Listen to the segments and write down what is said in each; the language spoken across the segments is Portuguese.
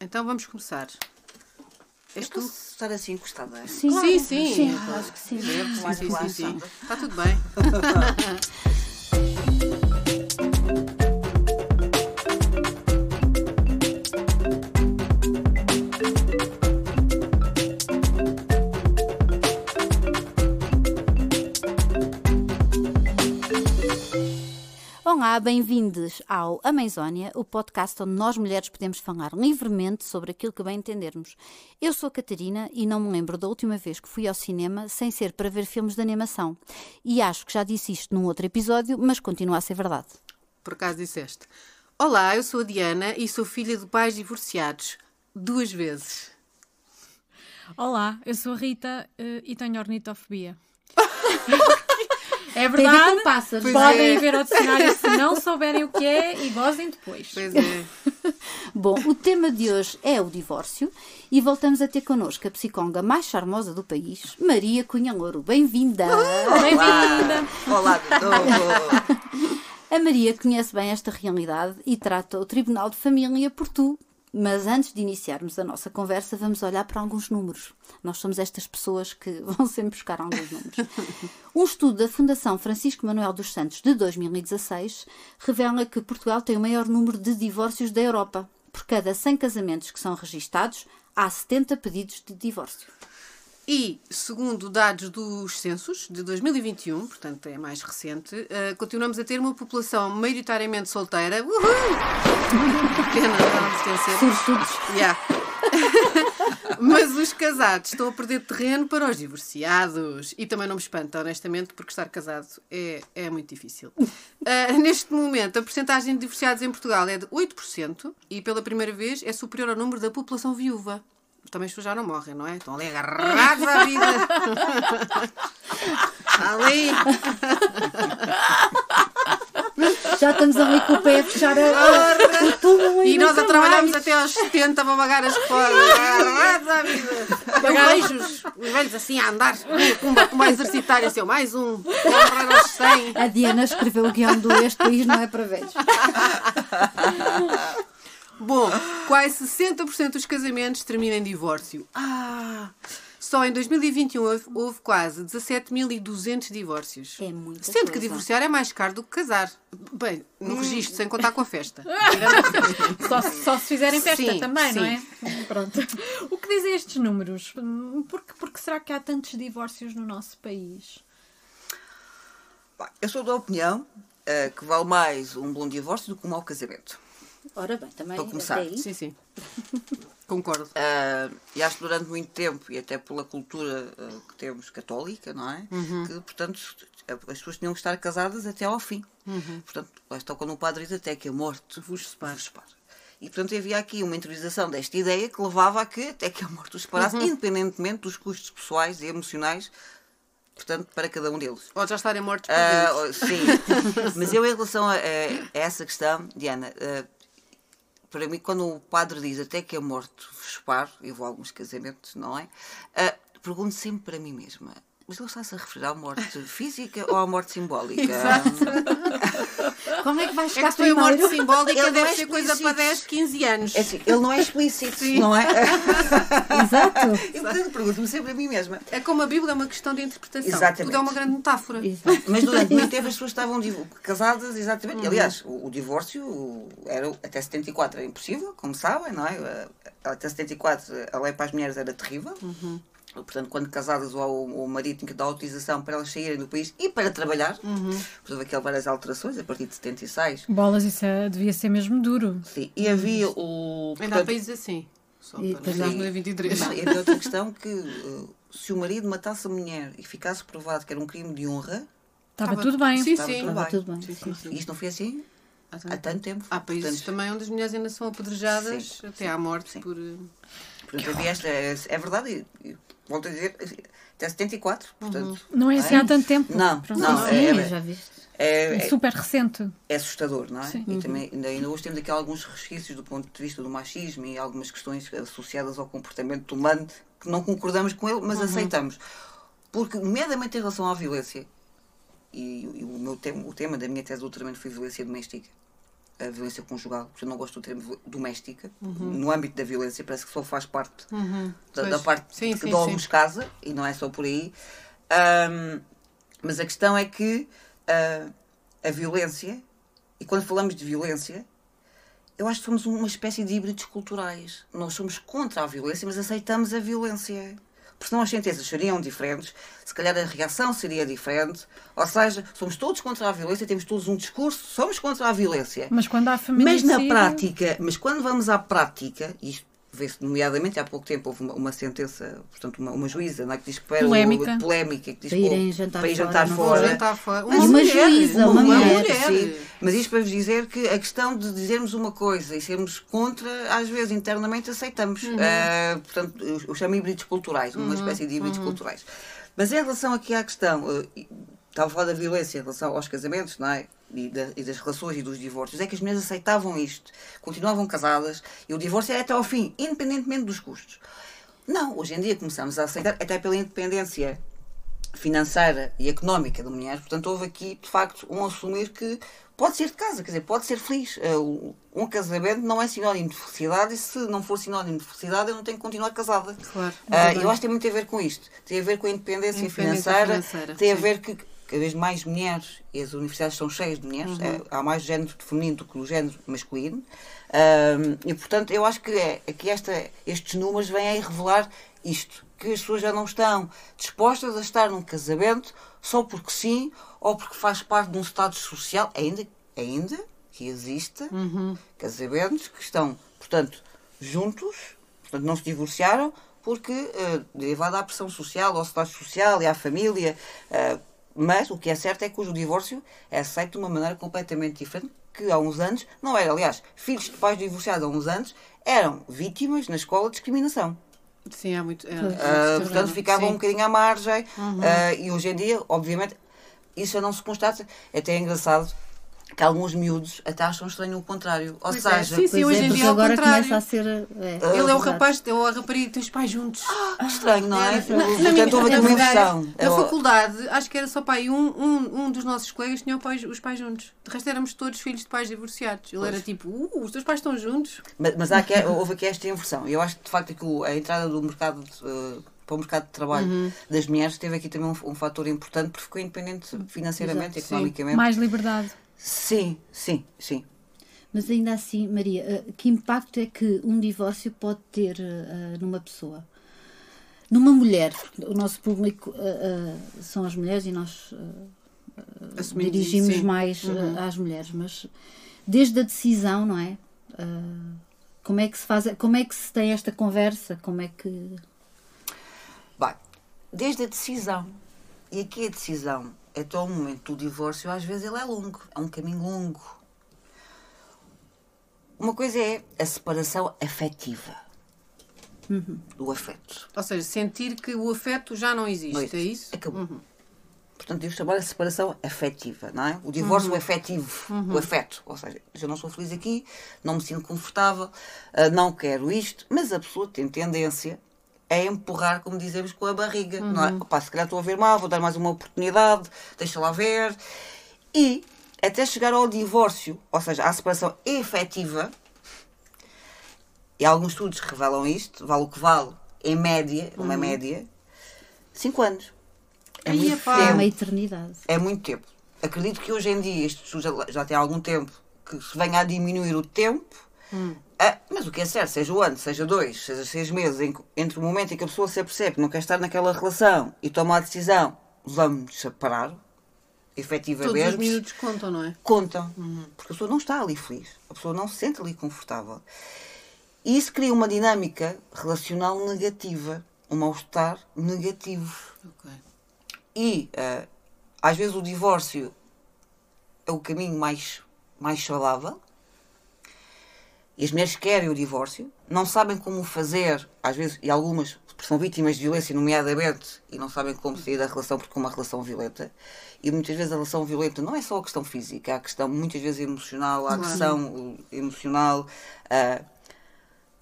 Então vamos começar. És tu? estar assim encostada? Sim, Sim, sim. sim, acho que sim. Sim, sim, sim. Está tudo bem. Olá, bem-vindos ao Amazónia, o podcast onde nós mulheres podemos falar livremente sobre aquilo que bem entendermos. Eu sou a Catarina e não me lembro da última vez que fui ao cinema sem ser para ver filmes de animação. E acho que já disse isto num outro episódio, mas continua a ser verdade. Por acaso disseste. Olá, eu sou a Diana e sou filha de pais divorciados. Duas vezes. Olá, eu sou a Rita eh, e tenho ornitofobia. é Tem verdade. com pássaros. Podem é. ver ao dicionário se não souberem o que é e gozem depois. Pois é. Bom, o tema de hoje é o divórcio e voltamos a ter connosco a psicóloga mais charmosa do país, Maria Cunha Louro. Bem-vinda! Bem-vinda! Olá de novo. A Maria conhece bem esta realidade e trata o Tribunal de Família por tu. Mas antes de iniciarmos a nossa conversa, vamos olhar para alguns números. Nós somos estas pessoas que vão sempre buscar alguns números. Um estudo da Fundação Francisco Manuel dos Santos de 2016 revela que Portugal tem o maior número de divórcios da Europa. Por cada 100 casamentos que são registados, há 70 pedidos de divórcio. E, segundo dados dos censos de 2021, portanto é mais recente, eh, continuamos a ter uma população maioritariamente solteira. Uhul! Pena. Sobretudo, Yeah. Mas os casados estão a perder terreno para os divorciados. E também não me espanta, honestamente, porque estar casado é, é muito difícil. Ah, neste momento, a porcentagem de divorciados em Portugal é de 8% e, pela primeira vez, é superior ao número da população viúva. Também as pessoas já não morrem, não é? Estão ali agarrados à vida. ali. já estamos ali com o pé a fechar a, o túmulo E nós a trabalhamos mais. até aos 70 para pagar as reformas. Agarrados à vida. Vejo os, os velhos assim a andar, pumba, pumba, a exercitar, assim, mais um, agarrar aos 100. A Diana escreveu o guião do Este País Não É Para Velhos. Bom, quase 60% dos casamentos terminam em divórcio. Ah! Só em 2021 houve, houve quase 17.200 divórcios. É muita Sendo que coisa. divorciar é mais caro do que casar. Bem, no registro, sem contar com a festa. Só, se- só se fizerem festa Sim, também, não sim. é? Pronto. O que dizem estes números? Hum, Por que, por que será que há tantos divórcios no nosso país? Eu sou da opinião eh, que vale mais um bom divórcio do que um mau casamento. Ora bem, também Para começar. Sim, sim. Concordo. Ah, e acho que durante muito tempo, e até pela cultura ah, que temos católica, não é? Uhum. Que, portanto, as pessoas tinham que estar casadas até ao fim. Uhum. Portanto, lá está quando o padre diz até que a morte vos separe. E, portanto, havia aqui uma interiorização desta ideia que levava a que até que a morte os separasse, Uhum. independentemente dos custos pessoais e emocionais, portanto, para cada um deles. Ou já estarem mortos por oh, sim, mas eu em relação a, a- essa questão, Diana, ah, para mim, quando o padre diz até que a morte vos separe, eu vou a alguns casamentos, não é? Ah, pergunto sempre para mim mesma, mas ele está-se a referir à morte física ou à morte simbólica? Como é que vai É chegar que foi a morte simbólica, Ele não deve é ser coisa para 10, 15 anos. É assim, ele não é explícito, Sim. não é? Exato. E portanto pergunto-me sempre a mim mesma. É como a Bíblia, é uma questão de interpretação. Exatamente. Tudo é uma grande metáfora. Exato. Mas durante muito tempo as pessoas estavam casadas, exatamente. Aliás, o, o divórcio o- era até 74 era impossível, como sabem, não é? Até 74 a lei para as mulheres era terrível. Uhum. Portanto, quando casadas, o, o marido tinha que dar autorização para elas saírem do país e para trabalhar. Uhum. Portanto, houve aquelas várias alterações a partir de 76. Bolas, isso é- devia ser mesmo duro. Sim. E havia o. Ainda há países assim. Só E para depois há- 2023. Não, e havia outra questão que eh, se o marido matasse a mulher e ficasse provado que era um crime de honra, Estava Estava- tudo bem. Sim, estava sim. tudo Estava bem. tudo bem. Sim, sim. sim, E isto não foi assim Há há tanto tempo. Há países Portanto, também onde as mulheres ainda são apedrejadas Sim. até à morte Sim. por. eh, Portanto, havia esta, é, é verdade, e, e volto a dizer, até 74, portanto. Não é assim há tanto tempo. Não, Pronto. não, Sim, é, já viste. é, é, Super recente. é assustador, não é? Sim. E também, ainda, ainda hoje temos aqui alguns resquícios do ponto de vista do machismo e algumas questões associadas ao comportamento humano que não concordamos com ele, mas aceitamos. Porque, nomeadamente em relação à violência, e, e o, meu tema, o tema da minha tese de doutoramento foi violência doméstica, a violência conjugal, porque eu não gosto do termo doméstica, Uhum. no âmbito da violência, parece que só faz parte da, da Pois. parte Sim, que dá-nos casa, e não é só por aí. Ahm, mas a questão é que ah, a violência, e quando falamos de violência, eu acho que somos uma espécie de híbridos culturais. Nós somos contra a violência, mas aceitamos a violência. Porque senão as sentenças seriam diferentes, se calhar a reação seria diferente. Ou seja, somos todos contra a violência, temos todos um discurso, somos contra a violência. Mas quando há Mas feminicídio... na prática, mas quando vamos à prática, isto vê-se nomeadamente há pouco tempo houve uma, uma sentença, portanto, uma, uma juíza não é, que diz que para o- Polémica. polémica, que diz Para que irem jantar para ir fora, jantar fora. jantar fora. Mas uma juíza, uma mulher. Sim. Mas isto para vos dizer que a questão de dizermos uma coisa e sermos contra, às vezes internamente aceitamos. Ah, portanto, eu, eu chamo híbridos culturais, uma espécie de híbridos culturais. Mas em relação aqui à questão, e- estava a falar da violência em relação aos casamentos, não é? E, da- e das relações e dos divórcios, é que as mulheres aceitavam isto, continuavam casadas e o divórcio era até ao fim, independentemente dos custos. Não, hoje em dia começamos a aceitar, até pela independência financeira e económica da mulher, portanto, houve aqui, de facto, um assumir que pode ser de casa, quer dizer, pode ser feliz. Eh, Um casamento não é sinónimo de felicidade e se não for sinónimo de felicidade, eu não tenho que continuar casada. Claro, bem. eu acho que tem muito a ver com isto. Tem a ver com a independência, Independência financeira, financeira, tem a sim. ver que cada vez mais mulheres, e as universidades estão cheias de mulheres, Uhum. eh, há mais género feminino do que o género masculino, Ahm, e portanto eu acho que, é, é que esta, estes números vêm aí revelar isto, que as pessoas já não estão dispostas a estar num casamento só porque sim, ou porque faz parte de um estado social, ainda, ainda que exista casamentos que estão, portanto, juntos, portanto não se divorciaram, porque, eh, derivado à pressão social, ao estado social e à família, eh, mas o que é certo é que o divórcio é aceito de uma maneira completamente diferente que há uns anos não era. Aliás, filhos de pais divorciados há uns anos eram vítimas na escola de discriminação. Sim, há muito. É, é portanto, ficavam um bocadinho à margem. ah, e hoje em dia, obviamente, isso já não se constata. É até engraçado que alguns miúdos até acham estranho o contrário. Ou Pois é, seja, sim, sim. Pois hoje é, em dia é agora contrário. começa a ser. É, Ele é o rapaz, ou a rapariga que tem os pais juntos. que estranho, não é? Na- minha- houve aqui na uma inversão. Na Eu- faculdade, acho que era só pai, um, um, um dos nossos colegas tinha o pais- os pais juntos. De resto, éramos todos filhos de pais divorciados. Ele era tipo, uh, os teus pais estão juntos. Mas, mas há aqui, houve aqui esta inversão. E eu acho que, de facto, que o- a entrada do mercado de, eh, para o mercado de trabalho Uhum. das mulheres teve aqui também um, um fator importante porque ficou independente financeiramente, Exato, sim. economicamente. Mais liberdade. Sim, sim, sim. Mas ainda assim, Maria, eh, que impacto é que um divórcio pode ter eh, numa pessoa? Numa mulher, o nosso público eh, eh, são as mulheres e nós eh, dirigimos sim. mais eh, às mulheres, mas desde a decisão, não é? Eh, como é que se faz, como é que se tem esta conversa? Como é que Bem, desde a decisão. E aqui a decisão, até o momento do divórcio, às vezes ele é longo. É um caminho longo. Uma coisa é a separação afetiva. Do afeto. Ou seja, sentir que o afeto já não existe, Não é isso? Acabou. Portanto, devo chamar a separação afetiva, não é? O divórcio afetivo, o afeto. Ou seja, eu não sou feliz aqui, não me sinto confortável, ah, não quero isto, mas a pessoa tem tendência a empurrar, como dizemos, com a barriga, não é? Opa, se calhar estou a ver mal, vou dar mais uma oportunidade, deixa lá ver. E até chegar ao divórcio, ou seja, à separação efetiva, e alguns estudos revelam isto, vale o que vale, em média, uma média, 5 anos. É muito epá. é tempo. uma eternidade? É muito tempo. Acredito que hoje em dia, já, já tem algum tempo, que se venha a diminuir o tempo. Ah, mas o que é certo, seja o ano, seja dois, seja seis meses, em entre o momento em que a pessoa se apercebe que não quer estar naquela relação e toma a decisão, vamos separar, Todos efetivamente, os minutos contam, não é? contam. Porque a pessoa não está ali feliz. A pessoa não se sente ali confortável. E isso cria uma dinâmica relacional negativa. Um mal-estar negativo. Ok. E eh, às vezes o divórcio é o caminho mais, mais saudável. E as mulheres querem o divórcio, não sabem como fazer, às vezes, e algumas são vítimas de violência, nomeadamente, e não sabem como sair da relação porque é uma relação violenta. E muitas vezes a relação violenta não é só a questão física, há a questão muitas vezes emocional, há a Claro. questão eh, emocional, ah,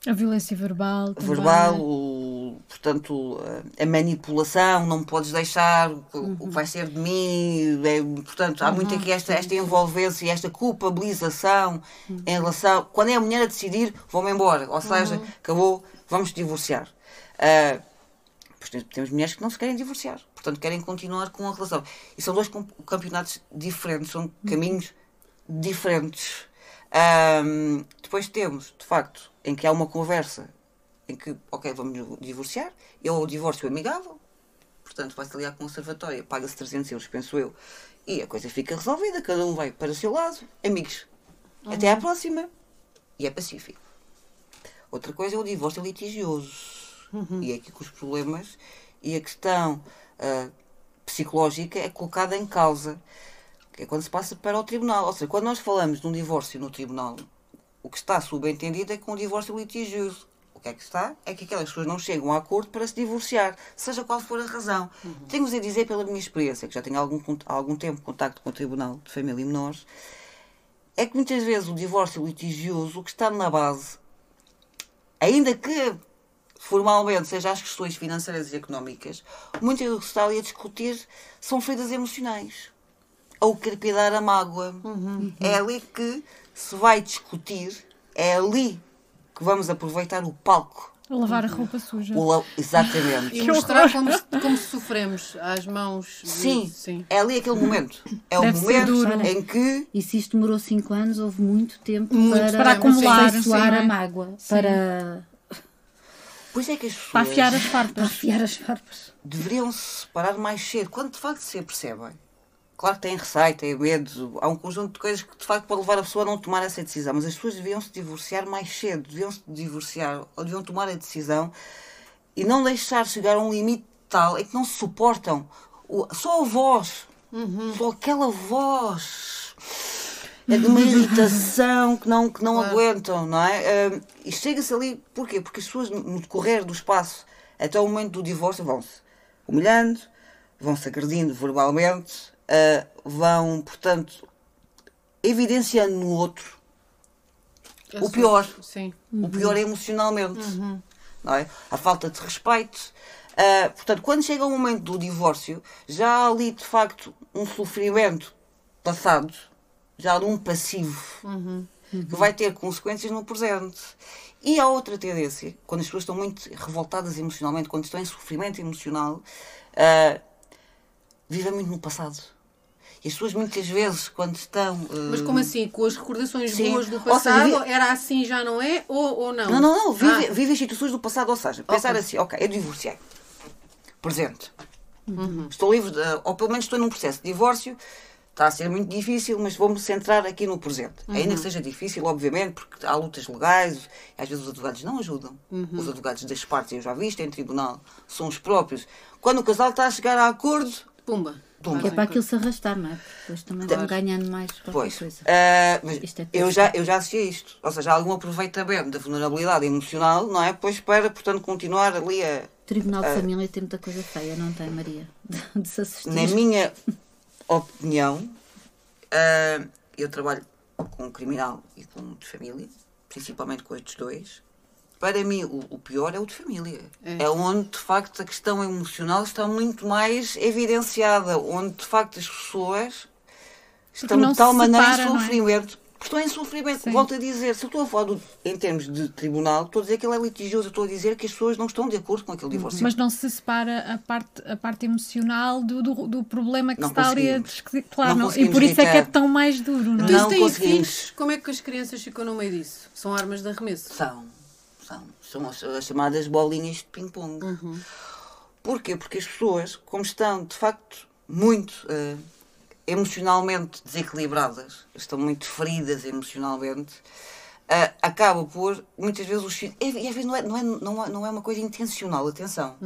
A violência verbal. também. verbal, o, portanto, a manipulação, não me podes deixar, o o que vai ser de mim, é, portanto, há muito aqui esta, esta envolvência e esta culpabilização em relação, quando é a mulher a decidir, vou-me embora, ou seja, acabou, vamos divorciar. Ah, tem- temos mulheres que não se querem divorciar, portanto querem continuar com a relação. E são dois campeonatos diferentes, são caminhos diferentes. Ahm, depois temos, de facto, em que há uma conversa em que, ok, vamos divorciar, eu o divórcio amigável, portanto vai-se ali à conservatória, paga-se 300 euros, penso eu, e a coisa fica resolvida, cada um vai para o seu lado, amigos. Até à próxima. E é pacífico. Outra coisa é o divórcio litigioso. E é aqui que os problemas e a questão ah, psicológica é colocada em causa. Que é quando se passa para o tribunal. Ou seja, quando nós falamos de um divórcio no tribunal, o que está subentendido é que um divórcio litigioso. O que é que está? É que aquelas pessoas não chegam a acordo para se divorciar, seja qual for a razão. Tenho-vos a dizer pela minha experiência, que já tenho algum, há algum tempo contacto com o Tribunal de Família e Menores, é que muitas vezes o divórcio litigioso, o que está na base, ainda que formalmente seja as questões financeiras e económicas, muitas do que se está ali a discutir são feridas emocionais. Ou crepidar a mágoa. É ali que se vai discutir, é ali que vamos aproveitar o palco. Lavar a roupa suja. O la- Exatamente. E mostrar como, se- como sofremos às mãos. de- Sim, Sim. é ali aquele momento. É o Deve ser momento duro. em que E se isto demorou 5 anos, houve muito tempo Muito para, para acumular, sim, a mágoa, para, Pois é que as pessoas Para afiar as para farpas. afiar as farpas. deveriam se separar mais cedo, quando de facto se apercebem. Claro que têm receio, têm medo, há um conjunto de coisas que de facto pode levar a pessoa a não tomar essa decisão, mas as pessoas deviam se divorciar mais cedo, deviam se divorciar ou deviam tomar a decisão e não deixar chegar a um limite tal em que não se suportam. O- só a voz, só aquela voz é de uma irritação que não, que não aguentam, não é? Ah, e chega-se ali, porquê? Porque as pessoas, no no decorrer do espaço, até o momento do divórcio, vão-se humilhando, vão-se agredindo verbalmente, ah, vão, portanto, evidenciando no outro Eu o sou- pior. Sim. o pior é emocionalmente, não é? A falta de respeito. Ah, portanto, quando chega o momento do divórcio, já há ali de facto um sofrimento passado, já há um passivo que vai ter consequências no presente. E há outra tendência, quando as pessoas estão muito revoltadas emocionalmente, quando estão em sofrimento emocional, ah, vivem muito no passado. E as pessoas muitas vezes, quando estão. ah, Mas como assim? Com as recordações Sim. boas do seja, passado? vi- Era assim, já não é? Ou, ou não? Não, não, não. Vive, Ah, vive as situações do passado, ou seja, pensar Ok. assim, ok, eu divorciei. Presente. Uhum. Estou livre, de, ou pelo menos estou num processo de divórcio. Está a ser muito difícil, mas vou-me centrar aqui no presente. Ainda Uhum. que seja difícil, obviamente, porque há lutas legais, às vezes os advogados não ajudam. Uhum. Os advogados das partes, eu já vi isto em tribunal, são os próprios. Quando o casal está a chegar a acordo, Pumba. Pumba. Que é para aquilo se arrastar, não é? Depois também vão ganhando mais Pois. coisa. Ah, mas é eu, já, eu já assisti a isto. Ou seja, há algum aproveitamento da vulnerabilidade emocional, não é? Pois para, portanto, continuar ali a. O Tribunal de Família tem muita coisa feia, não tem, Maria? De, de se assistir. Na minha opinião, ah, eu trabalho com um criminal e com um de família, principalmente com estes dois. Para mim, o, o pior é o de família. É. onde, de facto, a questão emocional está muito mais evidenciada. Onde, de facto, as pessoas estão de tal se maneira separa, em é? sofrimento. Estão em sofrimento. Sim. Volto a dizer, se eu estou a falar do- em termos de tribunal, estou a dizer que ele é litigioso. Estou a dizer que as pessoas não estão de acordo com aquele divórcio. Mas não se separa a parte, a parte emocional do, do, do problema que Não se está ali a discutir. Claro, Não não- e por isso é que é tão mais duro, não é? Então, Não se têm filhos, como é que as crianças ficam no meio disso? São armas de arremesso? São, são. São as, as chamadas bolinhas de ping-pong. Porquê? Porque as pessoas, como estão de facto muito eh, emocionalmente desequilibradas, estão muito feridas emocionalmente, eh, acaba por, muitas vezes, os filhos. E, às vezes não é, não, é, não, é, não é uma coisa intencional, atenção.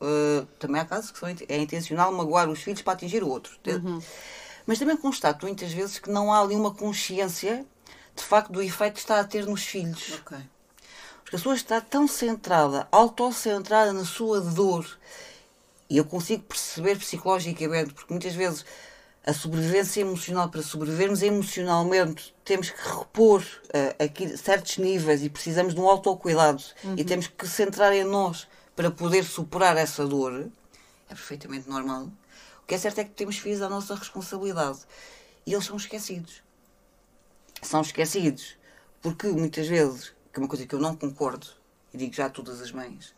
Eh, também há casos que são, é intencional magoar os filhos para atingir o outro. Mas também constato muitas vezes que não há ali uma consciência de facto do efeito que está a ter nos filhos. Ok. A pessoa está tão centrada, autocentrada na sua dor. E eu consigo perceber psicologicamente, porque muitas vezes a sobrevivência emocional, para sobrevivermos emocionalmente, temos que repor eh, aqui certos níveis e precisamos de um autocuidado. E temos que centrar em nós para poder superar essa dor, é perfeitamente normal. O que é certo é que temos filhos à nossa responsabilidade e eles são esquecidos. São esquecidos porque muitas vezes, que é uma coisa que eu não concordo, e digo já a todas as mães,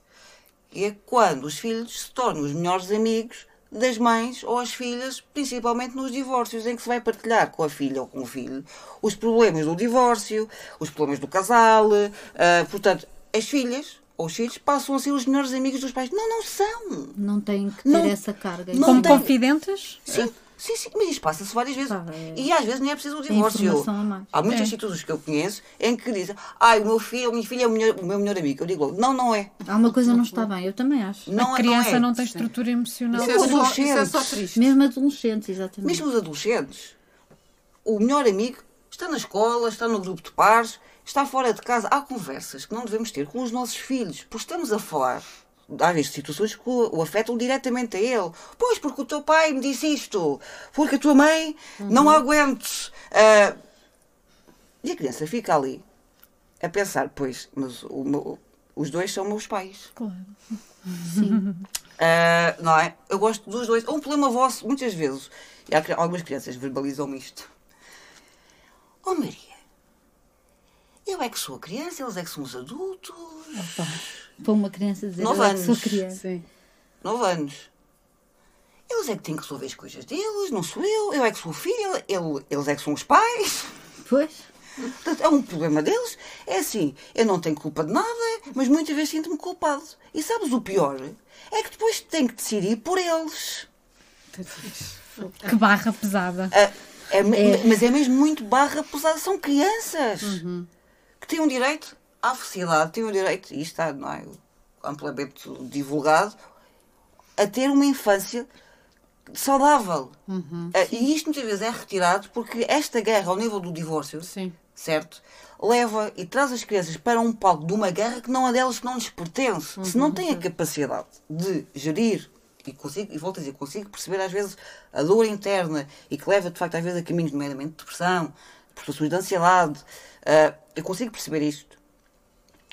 é quando os filhos se tornam os melhores amigos das mães ou as filhas, principalmente nos divórcios, em que se vai partilhar com a filha ou com o filho os problemas do divórcio, os problemas do casal. ah, portanto, as filhas ou os filhos passam a ser os melhores amigos dos pais. Não, não são. Não tem que ter Não- essa carga. não Como tem- confidentes? Sim, sim, sim, mas isto passa-se várias vezes. Pá, é- E às vezes nem é preciso o divórcio. mais. Há muitas É. institutos que eu conheço em que dizem ai, o meu filho, a minha filha é o, melhor- o meu melhor amigo. Eu digo não, não é. Alguma coisa não está bem, eu também acho. Não a é, criança não, não, é. tem estrutura emocional. Isso Não, é, só, isso é só triste. Mesmo adolescentes, exatamente. Mesmo os adolescentes. O melhor amigo está na escola, está no grupo de pares, está fora de casa. Há conversas que não devemos ter com os nossos filhos, porque estamos a falar. Às vezes, situações que o afetam diretamente a ele. Pois, porque o teu pai me disse isto. Porque a tua mãe não aguente. Ah, e a criança fica ali a pensar: pois, mas o meu- os dois são meus pais. Claro. Ah, não é? Eu gosto dos dois. É um problema vosso, muitas vezes. E há, algumas crianças verbalizam isto. Oh Maria, eu é que sou a criança, eles é que são os adultos. Para uma criança dizer Nove eu é que sou anos. criança. Sim. Nove anos. Eles é que têm que resolver as coisas deles, não sou eu. Eu é que sou o filho, ele- eles é que são os pais. Pois, Portanto, é um problema deles. É assim, eu não tenho culpa de nada, mas muitas vezes sinto-me culpado. E sabes o pior? É que depois tenho que decidir por eles. Que barra pesada. Ah, é me- Mas é mesmo muito barra pesada. São crianças que têm um direito à felicidade, têm um direito, e isto está não é, amplamente divulgado, a ter uma infância saudável. Ah, e isto muitas vezes é retirado porque esta guerra ao nível do divórcio, Sim. certo? Leva e traz as crianças para um palco de uma guerra que não é delas, que não lhes pertence. Se não têm a capacidade de gerir, e, consigo, e volto a dizer, consigo perceber às vezes a dor interna e que leva de facto às vezes a caminhos nomeadamente de depressão, de processo de ansiedade, ah, eu consigo perceber isto.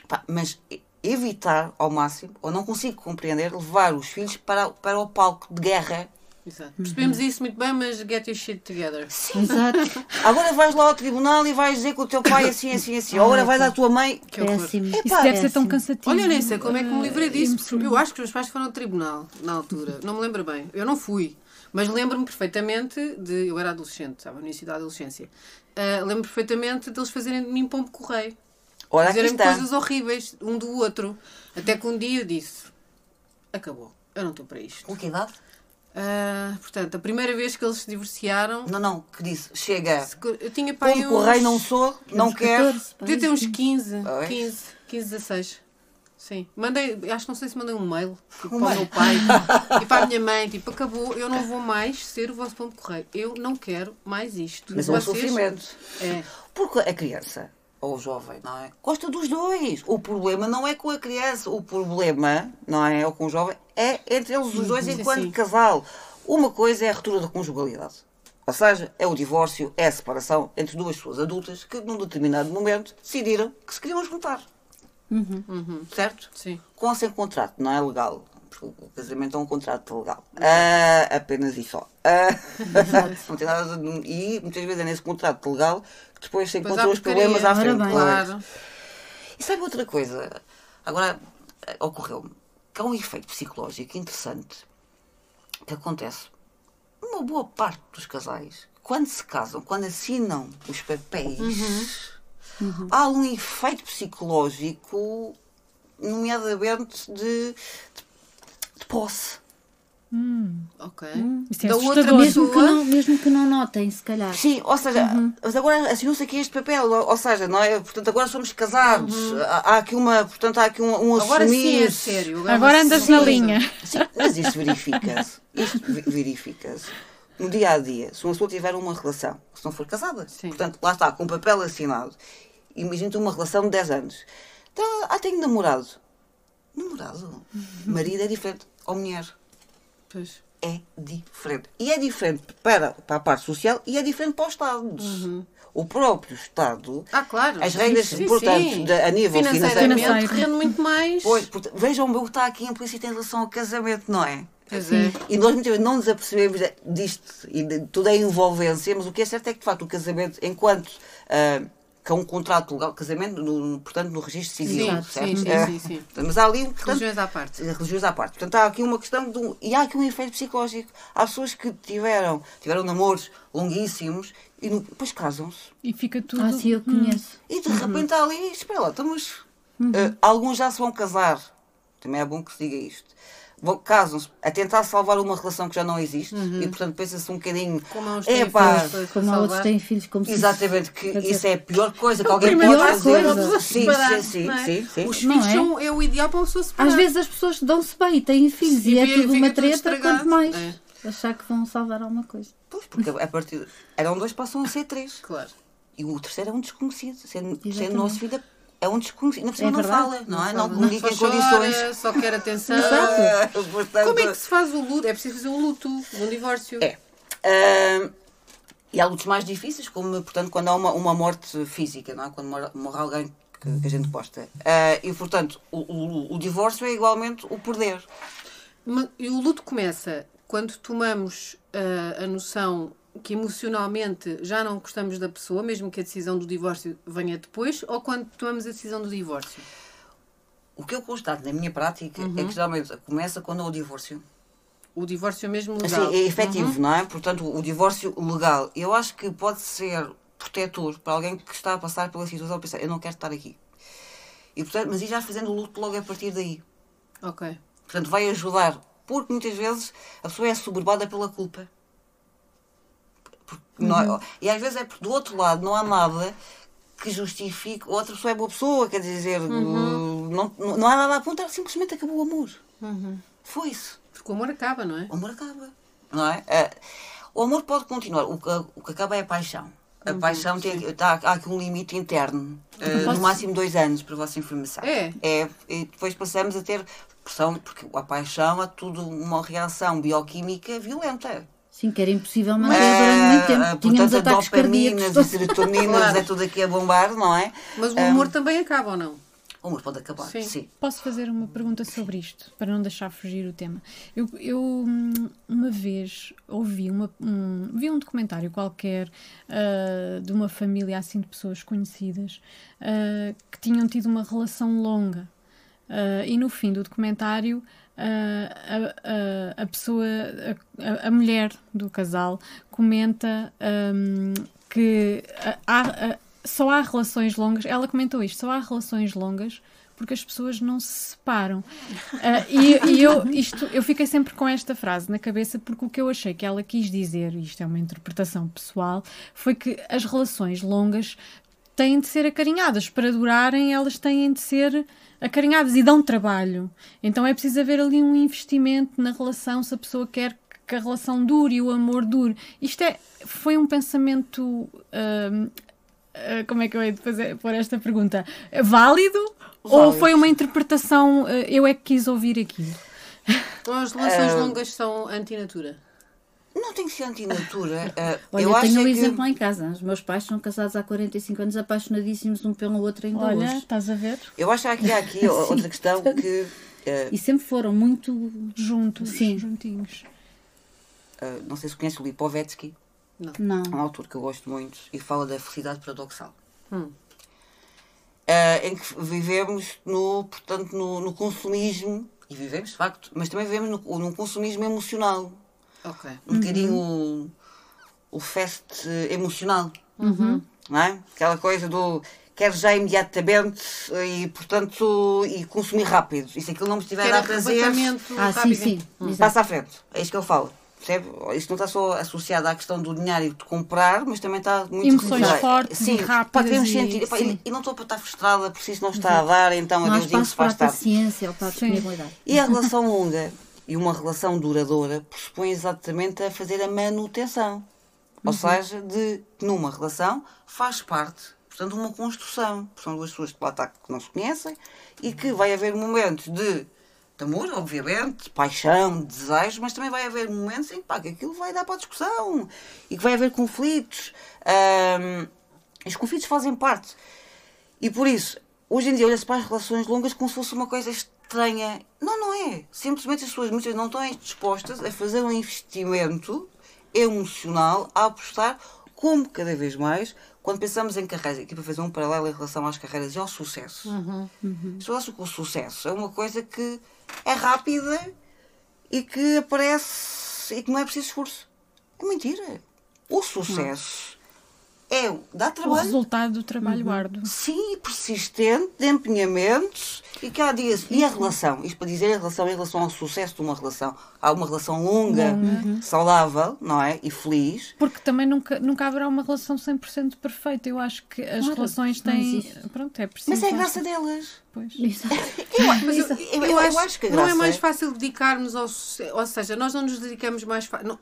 Pá, mas evitar ao máximo, ou não consigo compreender, levar os filhos para, para o palco de guerra. Exato. Percebemos isso muito bem, mas get your shit together. exato. Agora vais lá ao tribunal e vais dizer que o teu pai é assim, assim, assim. Ou agora vais à tua mãe. Que horror. Péssimo. Isso Epá, deve ser tão cansativo. Olha, eu nem sei como é que me livrei eh, disso. emocional. Eu acho que os meus pais foram ao tribunal na altura. Não me lembro bem. Eu não fui. Mas lembro-me perfeitamente de. Eu era adolescente, estava no início da adolescência. Ah, lembro-me perfeitamente deles fazerem de mim pombo correio. Ora, Dizerem coisas horríveis um do outro. Até que um dia eu disse: Acabou. Eu não estou para isto. Com que idade? Ah, portanto, a primeira vez que eles se divorciaram, Não, não, que disse, chega. eu tinha pai Como correio não sou, não Uns quero. 14, Podia ter uns 15, Oi? 15, 15, 16. Sim. Mandei, acho que não sei se mandei um mail tipo, Um para o meu pai e para a minha mãe, tipo, acabou, eu não vou mais ser o vosso pombo correio. Eu não quero mais isto. Mas é um sofrimento. É. Porque a criança, ou o jovem, não é? Gosta dos dois. O problema não é com a criança. O problema, não é? Ou com o jovem, é entre eles os dois Sim, enquanto casal. Uma coisa é a ruptura da conjugalidade. Ou seja, é o divórcio, é a separação entre duas pessoas adultas que, num determinado momento, decidiram que se queriam juntar. Certo? Sim. Com ou sem contrato, não é legal. Porque o casamento é um contrato legal. Ah, apenas isso só. Ah, não tem nada de, e muitas vezes é nesse contrato legal que depois se encontram os problemas à frente. Bem. Claro. E sabe outra coisa? Agora, eh, ocorreu-me que há um efeito psicológico interessante que acontece uma boa parte dos casais, quando se casam, quando assinam os papéis, há um efeito psicológico, nomeadamente de, de, de posse. Ok. Isso é da outra. Mesmo que, não, mesmo que não notem, se calhar. Sim, ou seja, mas agora assinou-se aqui este papel, ou, ou seja, não é? Portanto, agora somos casados. Há, há aqui uma, portanto, há aqui um, um Agora sim é assumir. sério. Agora sim. andas na linha. Sim, mas isto verifica-se. Isto ve- verifica-se. No dia a dia, se uma pessoa tiver uma relação, se não for casada, Sim. portanto, lá está, com papel assinado, imagina-te uma relação de 10 anos. Então, ah, tenho namorado. Namorado? Marido é diferente. Ou mulher. Pois. é diferente. E é diferente para, para a parte social e é diferente para o Estado. O próprio Estado, Ah, claro. as regras, Sim, portanto, sim. de- a nível Financeiramente. Financeiro. rende muito mais. Pois, portanto, vejam o que está aqui implícito em relação ao casamento, não é? Pois é. E nós muitas vezes não nos apercebemos disto, e de, tudo é envolvência, mas o que é certo é que, de facto, o casamento, enquanto ah, que é um contrato legal, casamento, no- portanto, no registro civil, Sim, certo? sim, sim, Ah, sim, sim. Mas há ali, um, portanto, Religiões à parte. religiões à parte. Portanto, há aqui uma questão de um, e há aqui um efeito psicológico. Há pessoas que tiveram, tiveram namoros longuíssimos e no- depois casam-se. E fica tudo. Ah, sim, eu conheço. E de Uhum. repente há ali, espera lá, estamos. eh, alguns já se vão casar. Também é bom que se diga isto. Casam-se a tentar salvar uma relação que já não existe e, portanto, pensa-se um bocadinho. Uhum. Como há uns têm Epá, filhos Como há outros têm filhos, como se Exatamente, que dizer, isso é a pior coisa que alguém pode fazer. é pessoa Sim, sim, sim, é? sim, sim. Os Não filhos é? são, é o ideal para a pessoa separar. Às vezes as pessoas dão-se bem e têm filhos e, E é tudo uma treta, quanto mais É. achar que vão salvar alguma coisa. Pois, porque a partir. Eram dois, passam a ser três. Claro. E o terceiro é um desconhecido. Sendo, sendo nosso filho, é um desconhecido. Não, É não fala, não, é? Não comunica em condições. chora, Só quer atenção. Portanto, Como é que se faz o luto? É preciso fazer um luto, um divórcio. É. Ah, e há lutos mais difíceis, como, portanto, quando há uma, uma morte física, não é? Quando morre, morre alguém que, que a gente posta. Ah, e, portanto, o, o, o divórcio é igualmente o perder. E o luto começa quando tomamos ah, a noção que emocionalmente já não gostamos da pessoa, mesmo que a decisão do divórcio venha depois, ou quando tomamos a decisão do divórcio? O que eu constato na minha prática é que geralmente começa quando há o divórcio. O divórcio mesmo Assim, legal. é efetivo, não é? Portanto, o divórcio legal. Eu acho que pode ser protetor para alguém que está a passar pela situação, pensar, eu não quero estar aqui. E, portanto, mas ir já fazendo o luto logo a partir daí. Ok. Portanto, vai ajudar. Porque muitas vezes a pessoa é soberbada pela culpa. Porque não e às vezes é porque do outro lado não há nada que justifique. Outra pessoa é boa pessoa, quer dizer, não, não, não há nada a apontar, simplesmente acabou o amor. Foi isso. Porque o amor acaba, não é? O amor acaba. Não é? Ah, o amor pode continuar. O que, o que acaba é a paixão. A paixão tem, tá, há aqui um limite interno. ah, no máximo dois anos, para a vossa informação. É? É. E depois passamos a ter pressão, porque a paixão é tudo uma reação bioquímica violenta. Sim, que era impossível manter durante muito tempo. Ah, Tínhamos portanto, ataques dopaminas e cardíacos. serotoninas, Claro. é tudo aqui a bombar, não é? Mas o Ah, amor também acaba, ou não? o amor pode acabar, Sim. sim. Posso fazer uma pergunta sobre isto, para não deixar fugir o tema? Eu, eu, hum, uma vez ouvi uma, um, vi um documentário qualquer ah, de uma família assim de pessoas conhecidas ah, que tinham tido uma relação longa. Ah, e no fim do documentário, a, a, a pessoa, a, a- mulher do casal, comenta hum, que há, só há relações longas. Ela comentou isto: só há relações longas porque as pessoas não se separam. Ah, e e eu, isto, eu fiquei sempre com esta frase na cabeça porque o que eu achei que ela quis dizer, e isto é uma interpretação pessoal, foi que as relações longas têm de ser acarinhadas. Para durarem, elas têm de ser acarinhadas e dão trabalho. Então é preciso haver ali um investimento na relação se a pessoa quer que a relação dure e o amor dure. Isto é, foi um pensamento. hum, ah, como é que eu hei de fazer, pôr esta pergunta? Válido? Ou Válido. foi uma interpretação, ah, eu é que quis ouvir aquilo? Então as relações Ah. longas são antinatura. Não tem que ser antinatura. ah, Olha, eu tenho um é exemplo que... lá em casa. Os meus pais são casados há 45 anos, apaixonadíssimos um pelo outro ainda Olha, hoje. estás a ver? Eu acho que há aqui outra questão que. ah, E sempre foram muito. Juntos, Sim. juntinhos. ah, não sei se conhece o Lipovetsky, Não. um autor que eu gosto muito, e fala da felicidade paradoxal. Hum. Ah, em que vivemos no, portanto, no, no consumismo, e vivemos de facto, mas também vivemos no, no consumismo emocional. Ok. Um bocadinho o, eh, emocional. Não é? Aquela coisa do quero já imediatamente e, portanto, e consumir rápido. E se aquilo não me estiver a Quer dar prazer, arrebatamento Ah, sim, rápido. sim. Exato. passa à frente. É isto que fala. Percebe? Isto não está só associado à questão do dinheiro e de comprar, mas também está muito Emoções relacionado- fortes Sim, rápidas Pá, e- sentir. E, e não estou para estar frustrada por se isso não está a dar, então Não adeus, a faz tarde. paciência ou para a disponibilidade. E a relação longa e uma relação duradoura pressupõe exatamente a fazer a manutenção. Ou seja, de que numa relação faz parte, portanto, uma construção. São duas pessoas que lá está que não se conhecem e que vai haver momentos de amor, obviamente, de paixão, de desejo, mas também vai haver momentos em que, pá, que aquilo vai dar para a discussão e que vai haver conflitos. Ahm, os conflitos fazem parte. E por isso, hoje em dia, olha-se para as relações longas como se fosse uma coisa estranha. Não, não é. Simplesmente as pessoas muitas não estão dispostas a fazer um investimento emocional, a apostar, como cada vez mais, quando pensamos em carreiras, aqui para fazer um paralelo em relação às carreiras e ao sucesso. Uhum. Se eu acho que o sucesso é uma coisa que é rápida e que aparece e que não é preciso esforço. É mentira. O sucesso é dá O trabalho. resultado do trabalho árduo. Sim, persistente, de empenhamentos e que há dias. E a relação? Isto para dizer a relação em relação ao sucesso de uma relação. Há uma relação longa, saudável, não é? E feliz. Porque também nunca, nunca haverá uma relação 100% perfeita. Eu acho que as Claro, relações têm. Pronto, é preciso. Mas é a graça delas. Pois. Eu, eu- eu eu acho, que a não é mais é- fácil dedicarmos ao sucesso. Ou seja, nós não nos dedicamos mais. fa- Não,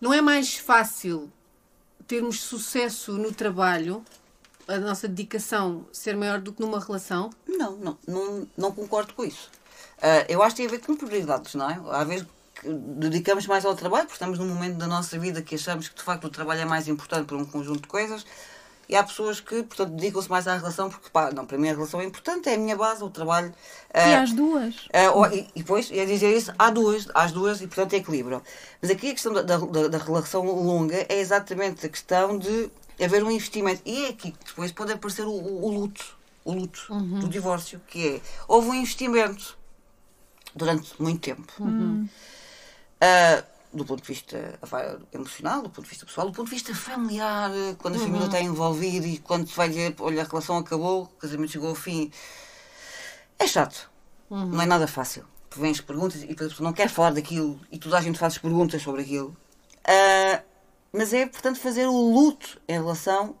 não é mais fácil termos sucesso no trabalho, a nossa dedicação ser maior do que numa relação. Não, não, não, não concordo com isso. Ah, eu acho que tem a ver com prioridades, não é? Às vezes dedicamos mais ao trabalho, porque estamos num momento da nossa vida que achamos que de facto o trabalho é mais importante por um conjunto de coisas. E há pessoas que, portanto, dedicam-se mais à relação porque, pá, não, para mim a relação é importante, é a minha base, o trabalho. E Ah, às duas. ou- e, e depois, ia dizer isso, há duas, às duas e, portanto, é equilíbrio. Mas aqui a questão da, da, da- relação longa é exatamente a questão de haver um investimento. E é aqui que depois pode aparecer o, o- o luto, o luto do divórcio, que é, houve um investimento durante muito tempo. Ah, do ponto de vista emocional, do ponto de vista pessoal, do ponto de vista familiar, quando a família está envolvida e quando se vai dizer, olha, a relação acabou, o casamento chegou ao fim. É chato. Não é nada fácil. Vêm as perguntas e depois a pessoa não quer falar daquilo e toda a gente faz perguntas sobre aquilo. Ah, mas é, portanto, fazer o luto em relação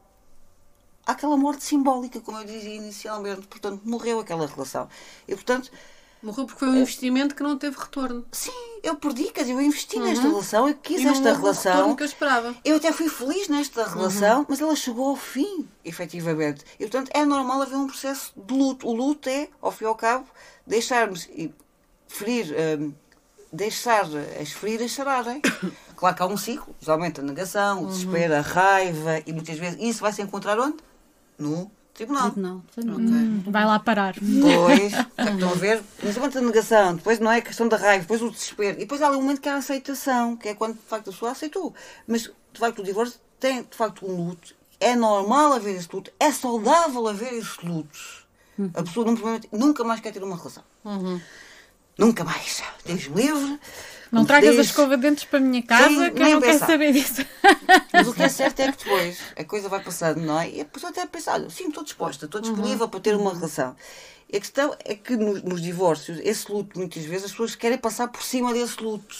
àquela morte simbólica, como eu dizia inicialmente. Portanto, morreu aquela relação. E, portanto, Morreu porque foi um investimento que não teve retorno. sim, eu perdi, quer dizer, eu investi nesta relação, eu quis E esta relação. que eu esperava. Eu até fui feliz nesta relação, mas ela chegou ao fim, efetivamente. E, portanto, é normal haver um processo de luto. O luto é, ao fim e ao cabo, deixarmos e ferir, hum, deixar as feridas sararem. Claro que há um ciclo, geralmente a negação, o desespero, a raiva, e muitas vezes isso vai se encontrar onde? No tribunal. Não, família. Hum, vai lá parar. Depois, estão a ver? Principalmente a negação, depois não é a questão da raiva, depois o desespero. E depois há ali um momento que há a aceitação, que é quando de facto a pessoa aceitou. Mas de facto o divórcio tem de facto um luto. É normal haver esse luto, é saudável haver esse luto. A pessoa num momento, nunca mais quer ter uma relação. Nunca mais. Deus me livre. Não tragas a diz. escova de dentes para a minha casa, Sim, que eu não quero saber disso. Mas o que é certo é que depois a coisa vai passando, não é? E a pessoa até pensa, olha, sim, estou disposta, estou disponível para ter uma relação. E a questão é que nos, nos divórcios, esse luto, muitas vezes, as pessoas querem passar por cima desse luto.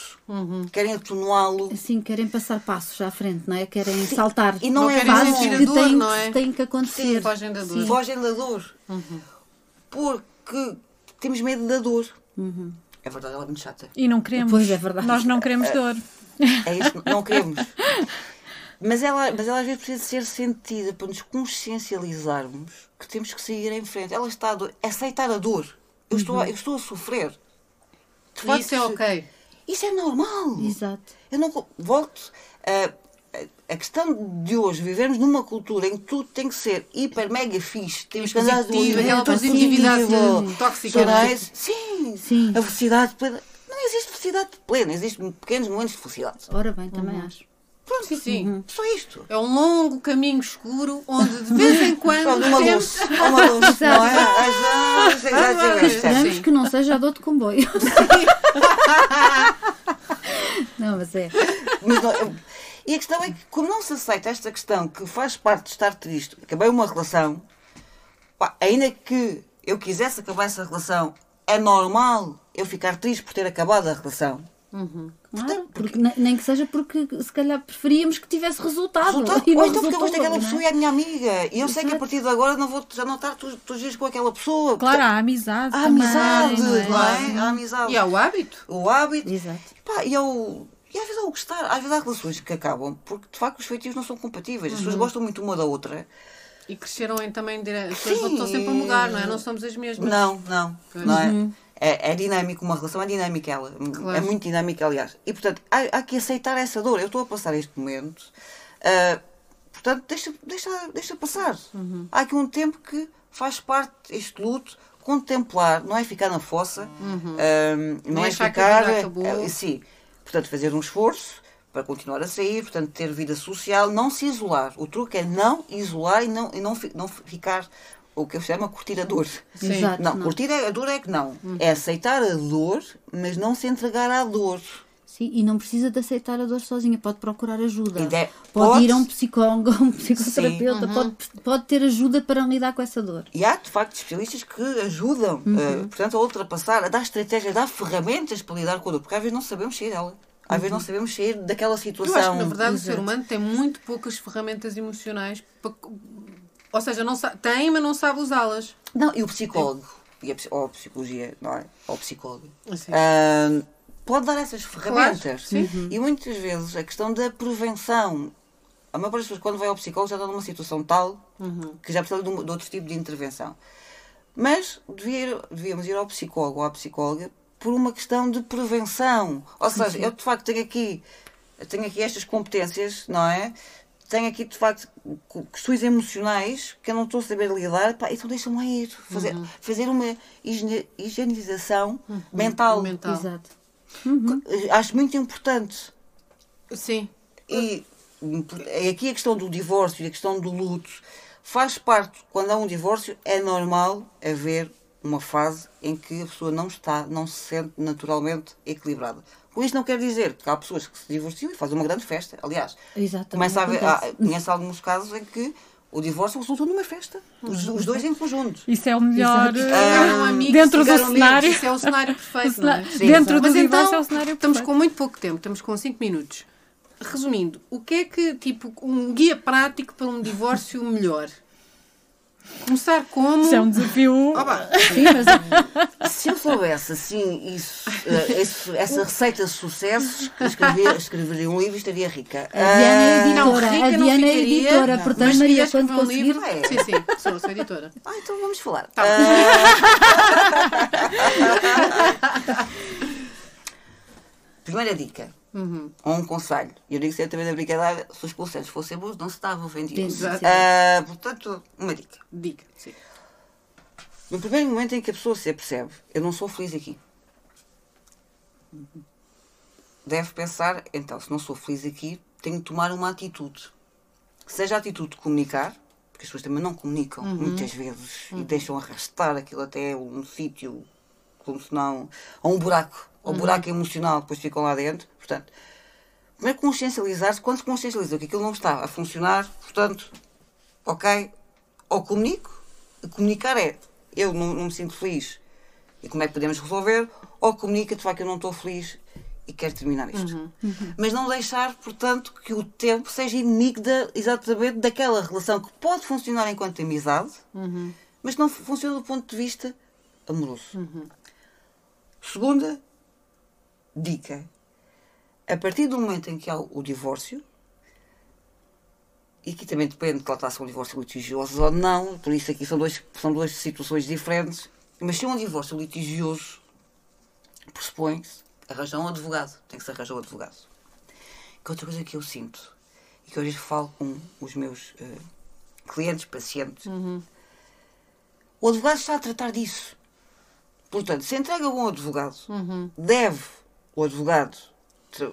Querem atenuá-lo. Assim, querem passar passos à frente, não é? Querem saltar. E não Não é a que dor, têm, não é? que têm que acontecer. Sim, fogem da dor. Sim. Fogem da dor. Porque temos medo da dor. É verdade, ela é muito chata. E não queremos. Pois, é verdade. Nós não queremos dor. É isso, não queremos. Mas ela, mas ela às vezes precisa ser sentida para nos consciencializarmos que temos que seguir em frente. Ela está a dor. Aceitar a dor. Eu, estou, a, eu estou a sofrer. De isso é ok. Isso é normal. Exato. Eu não volto. A, a- questão de hoje, vivemos numa cultura em que tudo tem que ser hiper, mega fixe. Temos que andar Positivo, aquela positividade tóxica. não é? Sim, Sim. a felicidade plena. Não existe felicidade plena, existem pequenos momentos de felicidade. Ora bem, também acho. Pronto, Sim, sim. Só isto. É um longo caminho escuro onde de vez em quando Pronto, uma luz. Uma luz, não é? Às vezes, exatamente. Esperamos que não seja a dor de comboio. não, mas é. Mas não, eu- e a questão é que, como não se aceita esta questão que faz parte de estar triste, acabei uma relação, pá, ainda que eu quisesse acabar essa relação, é normal eu ficar triste por ter acabado a relação. Claro, porque, ne- nem que seja porque se calhar preferíamos que tivesse resultado. Resultado, E ou então porque eu gosto daquela não pessoa é? e é a minha amiga. E eu sei que a Exato. partir de agora não vou, já não estar todos, todos os dias com aquela pessoa. Claro, há amizade. Há também, amizade, não é? não é? Há amizade. E há o hábito. O hábito. Exato. Pá, e, eu, e às vezes há o gostar, às vezes há relações que acabam porque de facto os feitios não são compatíveis. As pessoas gostam muito uma da outra. E cresceram em também pessoas estão sempre a mudar, não é? Não somos as mesmas. Não, não, Pois. não é? É, é dinâmico, uma relação é dinâmica, ela. Claro. É muito dinâmica, aliás. E, portanto, há, há que aceitar essa dor. Eu estou a passar este momento. ah, portanto, deixa, deixa, deixa passar. Uhum. Há aqui um tempo que faz parte este luto. Contemplar, não é ficar na fossa, ah, não Nem é que ficar. vida acabou. ah, sim. Portanto, fazer um esforço para continuar a sair, portanto, ter vida social, não se isolar. O truque é não isolar e não, e não, não ficar o que eu chamo curtir a dor. Sim. Exato. Não, curtir a dor é que não. É aceitar a dor, mas não se entregar à dor. Sim, e não precisa de aceitar a dor sozinha, pode procurar ajuda. De- Pode, pode- ir a um psicólogo, a um psicoterapeuta, pode, pode ter ajuda para lidar com essa dor. E há, de facto, especialistas que ajudam, eh, portanto, a ultrapassar, a dar estratégias, a dar ferramentas para lidar com a dor, porque às vezes não sabemos sair dela. Às vezes não sabemos sair daquela situação. Eu acho que, na verdade, o ser Exato. humano tem muito poucas ferramentas emocionais. Para... Ou seja, não sa... tem, mas não sabe usá-las. Não, e o psicólogo, e a, ou a psicologia, não é? Ou o psicólogo, Sim. ah, pode dar essas ferramentas. Claro, sim. E muitas vezes a questão da prevenção. A maior parte das pessoas, quando vai ao psicólogo, já está numa situação tal que já precisa de, um- de outro tipo de intervenção. Mas devia ir- devíamos ir ao psicólogo ou à psicóloga por uma questão de prevenção. Ou seja, eu de facto tenho aqui, tenho aqui estas competências, não é? Tenho aqui de facto questões emocionais que eu não estou a saber lidar, pá, então deixa-me lá ir. Fazer, fazer uma higienização mental. Mental. Exato. Acho muito importante. Sim. E é aqui a questão do divórcio e a questão do luto faz parte, quando há um divórcio, é normal haver uma fase em que a pessoa não está, não se sente naturalmente equilibrada. Com isto não quer dizer que há pessoas que se divorciam e fazem uma grande festa. Aliás, Exato, começa a haver, há, conheço alguns casos em que o divórcio resultou numa festa. Os, os dois em conjunto. Isso é o melhor. Ficaram amigos, dentro do amigos. cenário. Isso é o cenário O perfeito, é? cenário- Sim, dentro do Mas divórcio então, é o cenário estamos perfeito. com muito pouco tempo, estamos com 5 minutos. Resumindo, o que é que, tipo, um guia prático para um divórcio melhor? Começar como. Isso é um desafio. Opa, Sim, mas Se eu soubesse assim, isso, eh, esse- essa receita de sucessos, escreveria, escreveria um livro e estaria rica. a Diana é Ah, não, editora. rica a não Diana é editora, não. portanto, mas Maria, quando escrever um conseguir. livro- É. Sim, sim, sou, sou editora. Ah, então vamos falar. Tá. Ah, Primeira dica. Ou um conselho. Eu digo sempre também na brincadeira, se os conselhos fossem bons, não se estavam vendidos. Exato. Ah, portanto, uma dica. Dica, sim. No primeiro momento em que a pessoa se apercebe, eu não sou feliz aqui. Deve pensar, então, se não sou feliz aqui, tenho de tomar uma atitude. Seja a atitude de comunicar, porque as pessoas também não comunicam muitas vezes e deixam arrastar aquilo até um sítio, como se não. a um buraco, a um buraco emocional, depois ficam lá dentro. Portanto, primeiro consciencializar-se, quando se consciencializa que aquilo não está a funcionar, portanto, ok, ou comunico, e comunicar é eu não, não me sinto feliz e como é que podemos resolver, ou comunica de facto eu não estou feliz e quero terminar isto. Mas não deixar, portanto, que o tempo seja inimigo da, exatamente daquela relação que pode funcionar enquanto amizade, mas que não funciona do ponto de vista amoroso. Segunda dica. A partir do momento em que há o divórcio, e aqui também depende de lá está se é um divórcio litigioso ou não, por isso aqui são, dois, são duas situações diferentes. Mas se é um divórcio litigioso, pressupõe-se arranjar um advogado. Tem que se arranjar um advogado. Que outra coisa que eu sinto, e que hoje falo com os meus eh, clientes, pacientes, o advogado está a tratar disso. Portanto, se entrega a um advogado, deve o advogado,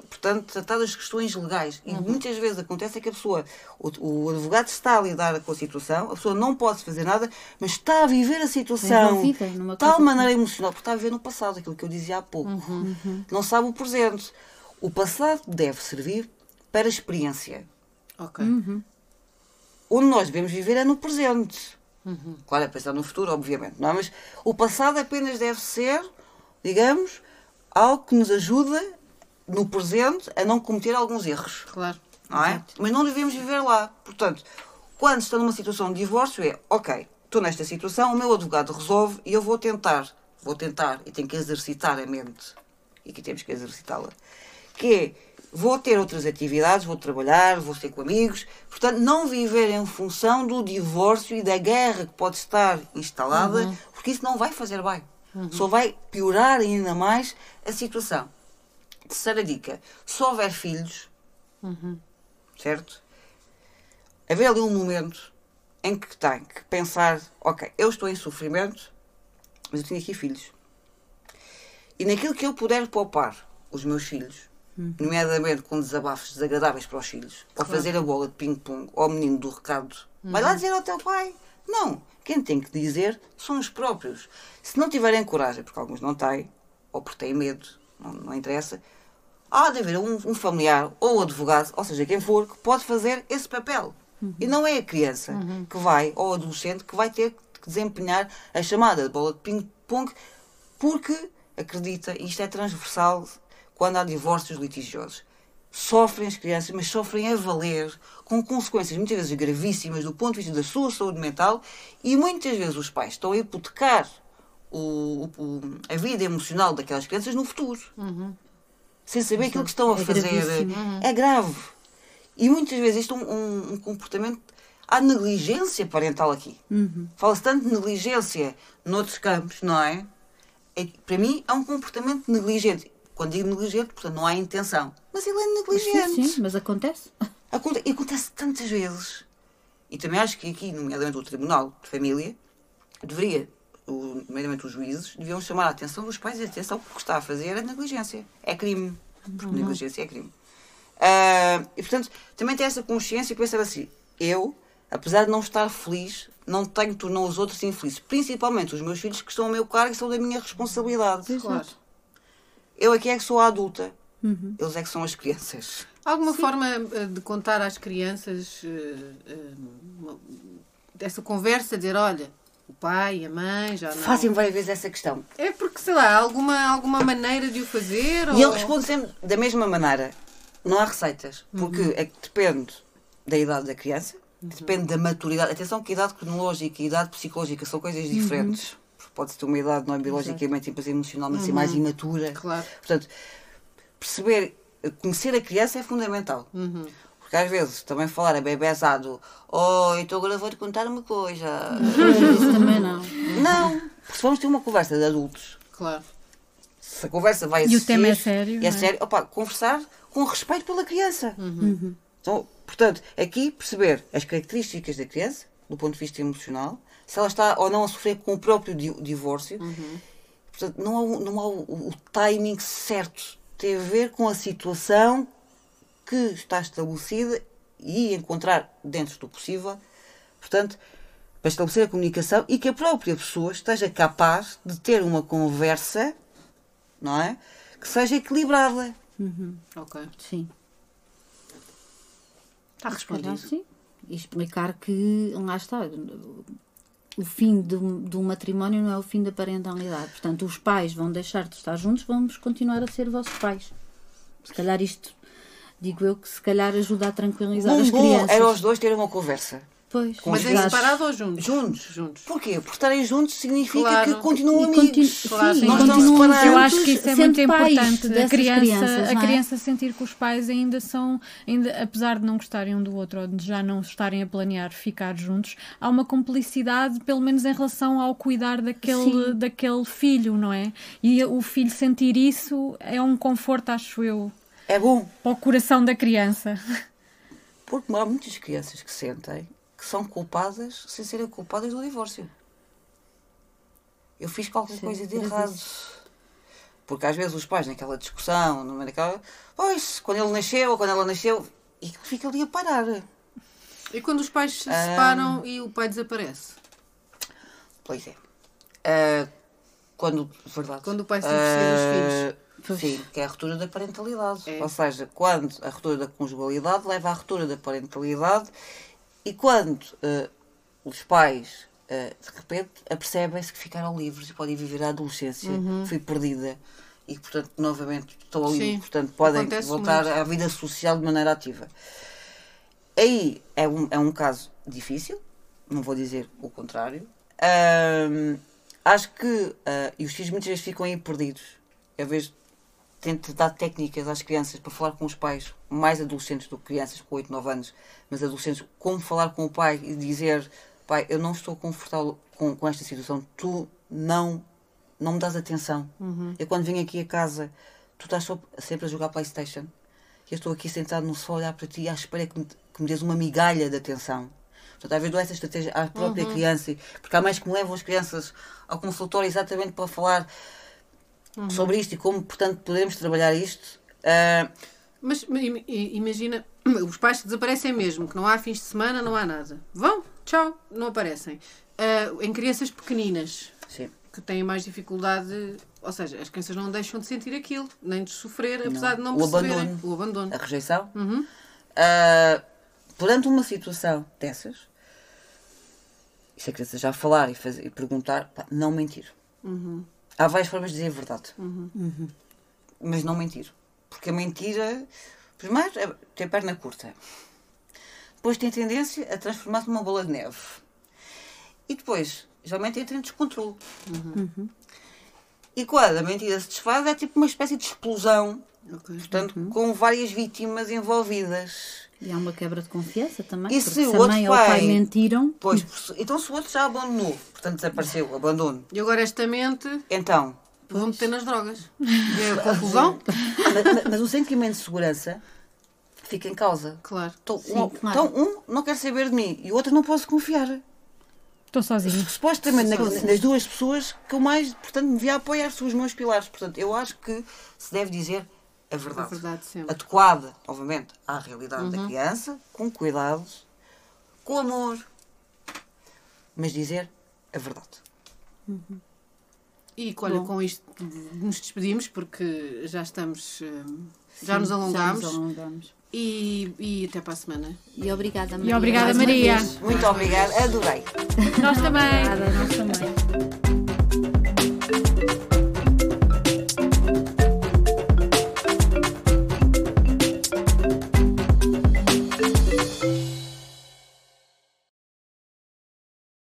portanto, tratar das questões legais. E muitas vezes acontece é que a pessoa, o, o advogado está a lidar com a situação, a pessoa não pode fazer nada, mas está a viver a situação de tal maneira emocional, porque está a viver no passado, aquilo que eu dizia há pouco. Não sabe o presente. O passado deve servir para experiência. Ok. Onde nós devemos viver é no presente. Claro, é pensar no futuro, obviamente, não é? Mas o passado apenas deve ser, digamos, algo que nos ajuda no presente a não cometer alguns erros. Claro. Não é? Mas não devemos viver lá. Portanto, quando está numa situação de divórcio, é ok, estou nesta situação, o meu advogado resolve e eu vou tentar, vou tentar e tenho que exercitar a mente. E aqui temos que exercitá-la. Que é, vou ter outras atividades, vou trabalhar, vou ser com amigos. Portanto, não viver em função do divórcio e da guerra que pode estar instalada, porque isso não vai fazer bem. Só vai piorar ainda mais a situação. Terceira dica: se houver filhos, certo? Haver ali um momento em que tem que pensar: ok, eu estou em sofrimento, mas eu tenho aqui filhos. E naquilo que eu puder poupar os meus filhos, nomeadamente com desabafos desagradáveis para os filhos, ou fazer a bola de ping-pong ao menino do recado, vai lá dizer ao teu pai. Não. Quem tem que dizer são os próprios. Se não tiverem coragem, porque alguns não têm, ou porque têm medo, não, não interessa, há de haver um, um familiar ou advogado, ou seja, quem for, que pode fazer esse papel. E não é a criança que vai, ou o adolescente, que vai ter que desempenhar a chamada de bola de ping-pong, porque acredita, e isto é transversal quando há divórcios litigiosos. Sofrem as crianças, mas sofrem a valer, com consequências muitas vezes gravíssimas do ponto de vista da sua saúde mental, e muitas vezes os pais estão a hipotecar o- o- a vida emocional daquelas crianças no futuro. Sem saber aquilo que estão a é fazer. gravíssimo. É grave. E muitas vezes isto é um, um- comportamento. Há negligência parental aqui. Fala-se tanto de negligência noutros campos, não é? É Para mim é um comportamento negligente. Quando digo negligente, portanto, não há intenção. Mas ele é negligente. Sim, sim, mas acontece. Aconte- E acontece tantas vezes. E também acho que aqui, nomeadamente o Tribunal de Família, deveria, o- nomeadamente os juízes, deviam chamar a atenção dos pais e atenção que o que está a fazer é negligência. É crime. Porque negligência é crime. Ah, e portanto, também ter essa consciência e pensar assim: eu, apesar de não estar feliz, não tenho tornar os outros infelizes. Principalmente os meus filhos que estão ao meu cargo e são da minha responsabilidade. Claro. Eu aqui é que sou a adulta. Eles é que são as crianças. Alguma forma eh, de contar às crianças eh, eh, dessa conversa, dizer, olha, o pai e a mãe já não... Fazem várias vezes essa questão. É porque, sei lá, alguma, alguma maneira de o fazer? E ou... ele responde sempre da mesma maneira. Não há receitas, porque é que depende da idade da criança, depende da maturidade. Atenção que a idade cronológica e a idade psicológica são coisas diferentes. Porque Pode-se ter uma idade não é biologicamente e depois emocionalmente ser mais imatura. Claro. Portanto, perceber, conhecer a criança é fundamental. Porque às vezes também falar a bebezado, oh, então agora vou-te contar uma coisa. Isso também não. não, porque se vamos ter uma conversa de adultos, Claro. se a conversa vai E o existir, tema é sério, é é? sério, opa, conversar com respeito pela criança. Então, portanto, aqui perceber as características da criança, do ponto de vista emocional, se ela está ou não a sofrer com o próprio di- divórcio. Portanto, não há, o- não há o, o timing certo. Tem a ver com a situação que está estabelecida e encontrar, dentro do possível, portanto, para estabelecer a comunicação e que a própria pessoa esteja capaz de ter uma conversa, não é? Que seja equilibrada. Ok. Sim. Está respondido. sim. E explicar que, lá está, o fim de um, de um matrimónio não é o fim da parentalidade. Portanto, os pais vão deixar de estar juntos, vamos continuar a ser vossos pais. Se calhar isto, digo eu, que se calhar ajuda a tranquilizar Bom, as bom crianças. era os dois terem uma conversa. Pois, Com Mas os em separado ou juntos? Juntos. Juntos. Porquê? Porque estarem juntos significa Claro. que continuam E continu- amigos. Claro, sim, sim. Não estão continuam separados. Eu acho que isso é muito pais importante. A dessas criança, crianças, a não é? criança sentir que os pais ainda são, ainda, apesar de não gostarem um do outro ou de já não estarem a planear ficar juntos, há uma cumplicidade, pelo menos em relação ao cuidar daquele, Sim. daquele filho, não é? E o filho sentir isso é um conforto, acho eu, É bom. para o coração da criança. Porque há muitas crianças que sentem são culpadas sem serem culpadas do divórcio. Eu fiz qualquer Sim, coisa de errado. Porque às vezes os pais, naquela discussão, numa daquela. Pois, quando ele nasceu ou quando ela nasceu, e fica ali a parar. E quando os pais se Ah. separam e o pai desaparece? Pois é. Ah, quando. Verdade. Quando o pai se divorcia Ah, Sim, que é a ruptura da parentalidade. É. Ou seja, quando a ruptura da conjugalidade leva à ruptura da parentalidade e quando ah, os pais, ah, de repente, apercebem-se que ficaram livres e podem viver a adolescência, que foi perdida e que, portanto, novamente estão ali, Sim, portanto, podem acontece voltar muito. à vida social de maneira ativa. Aí é um, é um caso difícil, não vou dizer o contrário. Acho que, ah, e os filhos muitas vezes ficam aí perdidos. Eu vejo, tento dar técnicas às crianças para falar com os pais, mais adolescentes do que crianças com 8, 9 anos, mas adolescentes, como falar com o pai e dizer: pai, eu não estou confortável com, com esta situação, tu não, não me dás atenção. Eu quando venho aqui a casa, tu estás só- sempre a jogar Playstation. E eu estou aqui sentado no sofá a olhar para ti à espera que me, que me dês uma migalha de atenção. Portanto, às vezes dou essa estratégia à própria criança, porque há mais que me levam as crianças ao consultório exatamente para falar sobre isto e como, portanto, podemos trabalhar isto. Ah, Mas imagina, os pais que desaparecem mesmo, que não há fins de semana, não há nada. Vão, tchau, não aparecem. Ah, em crianças pequeninas, sim. que têm mais dificuldade, ou seja, as crianças não deixam de sentir aquilo, nem de sofrer, apesar de não O perceberem. abandono. O abandono. a rejeição. Uhum. Ah, perante uma situação dessas, e se a criança já falar e, fazer, e perguntar, pá, não mentir. Uhum. Há várias formas de dizer a verdade, mas não mentir. Porque a mentira, primeiro, é, tem perna curta, depois tem tendência a transformar-se numa bola de neve, e depois, geralmente, entra em descontrole. E quando a mentira se desfaz, é tipo uma espécie de explosão Ok. portanto, com várias vítimas envolvidas. E há uma quebra de confiança também. E porque se o se a outro mãe ou o pai pai- mentiram, Pois, então se o outro já abandonou, portanto desapareceu, abandono, E agora esta mente então. vão meter nas drogas. E a confusão? mas, mas- mas o sentimento de segurança fica em causa. Claro. Então, Sim, um, claro. então, um não quer saber de mim e o outro não posso confiar. Estou sozinha. Supostamente na- Sozinho. nas duas pessoas que eu mais, portanto, me devia apoiar são os meus pilares. Portanto, eu acho que se deve dizer a É verdade. verdade sempre. adequada, obviamente, à realidade da criança, com cuidados, com amor, mas dizer a verdade. E olha, Bom. com isto nos despedimos porque já estamos. hum, Já nos sim, alongamos. Já nos alongamos. E, e até para a semana. E obrigada, Maria. obrigada, mais uma Maria. Muito obrigada, adorei. Nós também. Obrigada, nós também.